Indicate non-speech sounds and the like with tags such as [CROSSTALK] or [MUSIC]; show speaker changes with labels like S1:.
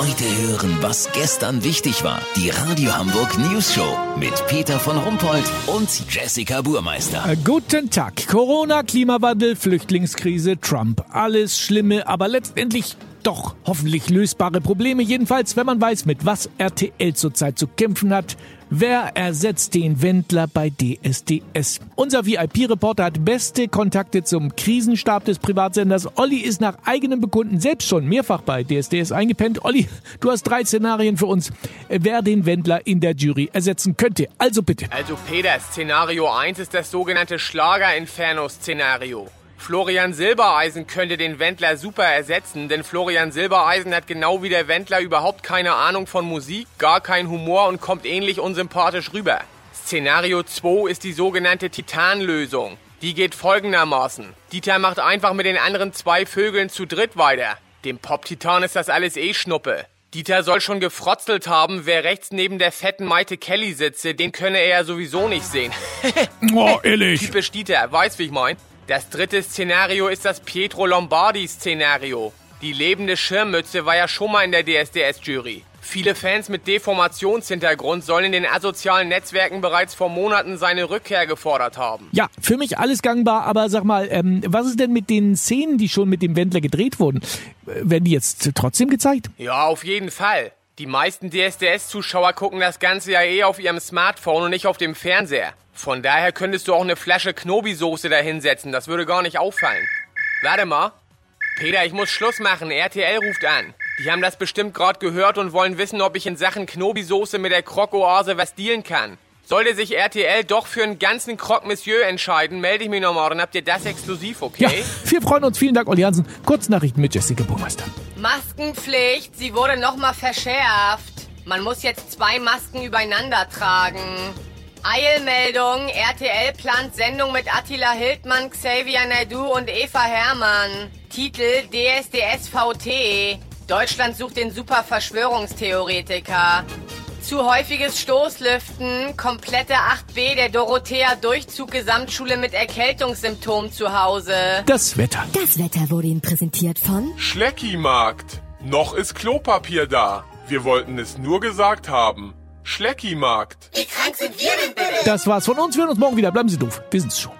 S1: Heute hören, was gestern wichtig war. Die Radio Hamburg News Show mit Peter von Rumpold und Jessica Burmeister.
S2: Äh, Guten Tag. Corona, Klimawandel, Flüchtlingskrise, Trump. Alles Schlimme, aber letztendlich doch hoffentlich lösbare Probleme. Jedenfalls, wenn man weiß, mit was RTL zurzeit zu kämpfen hat. Wer ersetzt den Wendler bei DSDS? Unser VIP-Reporter hat beste Kontakte zum Krisenstab des Privatsenders. Olli ist nach eigenem Bekunden selbst schon mehrfach bei DSDS eingepennt. Olli, du hast drei Szenarien für uns, wer den Wendler in der Jury ersetzen könnte. Also bitte.
S3: Also Peter, Szenario 1 ist das sogenannte Schlager-Inferno-Szenario. Florian Silbereisen könnte den Wendler super ersetzen, denn Florian Silbereisen hat genau wie der Wendler überhaupt keine Ahnung von Musik, gar keinen Humor und kommt ähnlich unsympathisch rüber. Szenario 2 ist die sogenannte Titanlösung. Die geht folgendermaßen. Dieter macht einfach mit den anderen zwei Vögeln zu dritt weiter. Dem Pop-Titan ist das alles eh Schnuppe. Dieter soll schon gefrotzelt haben, wer rechts neben der fetten Maite Kelly sitze, den könne er ja sowieso nicht sehen. [LAUGHS]
S2: Oh, ehrlich.
S3: Typisch Dieter, weiß wie ich mein. Das dritte Szenario ist das Pietro Lombardi-Szenario. Die lebende Schirmmütze war ja schon mal in der DSDS-Jury. Viele Fans mit Deformationshintergrund sollen in den asozialen Netzwerken bereits vor Monaten seine Rückkehr gefordert haben.
S2: Ja, für mich alles gangbar, aber sag mal, ähm, was ist denn mit den Szenen, die schon mit dem Wendler gedreht wurden? Äh, Werden die jetzt trotzdem gezeigt?
S3: Ja, auf jeden Fall. Die meisten DSDS-Zuschauer gucken das Ganze ja eh auf ihrem Smartphone und nicht auf dem Fernseher. Von daher könntest du auch eine Flasche Knobi-Soße da hinsetzen, das würde gar nicht auffallen. Warte mal. Peter, ich muss Schluss machen, RTL ruft an. Die haben das bestimmt gerade gehört und wollen wissen, ob ich in Sachen Knobi-Soße mit der Croque-Oase was dealen kann. Sollte sich RTL doch für einen ganzen Croque Monsieur entscheiden, melde ich mich nochmal, dann habt ihr das exklusiv, okay?
S2: Ja, wir freuen uns. Vielen Dank, Olli Hansen. Kurznachrichten mit Jessica Burmeister.
S4: Maskenpflicht, sie wurde nochmal verschärft. Man muss jetzt zwei Masken übereinander tragen. Eilmeldung, RTL plant Sendung mit Attila Hildmann, Xavier Naidu und Eva Herrmann. Titel DSDS VT. Deutschland sucht den super Verschwörungstheoretiker. Zu häufiges Stoßlüften, komplette 8b der Dorothea Durchzug Gesamtschule mit Erkältungssymptomen zu Hause.
S2: Das Wetter.
S5: Das Wetter wurde Ihnen präsentiert von
S6: Schleckimarkt. Noch ist Klopapier da. Wir wollten es nur gesagt haben. Schleckimarkt.
S2: Das war's von uns. Wir hören uns morgen wieder. Bleiben Sie doof. Wir sind's schon.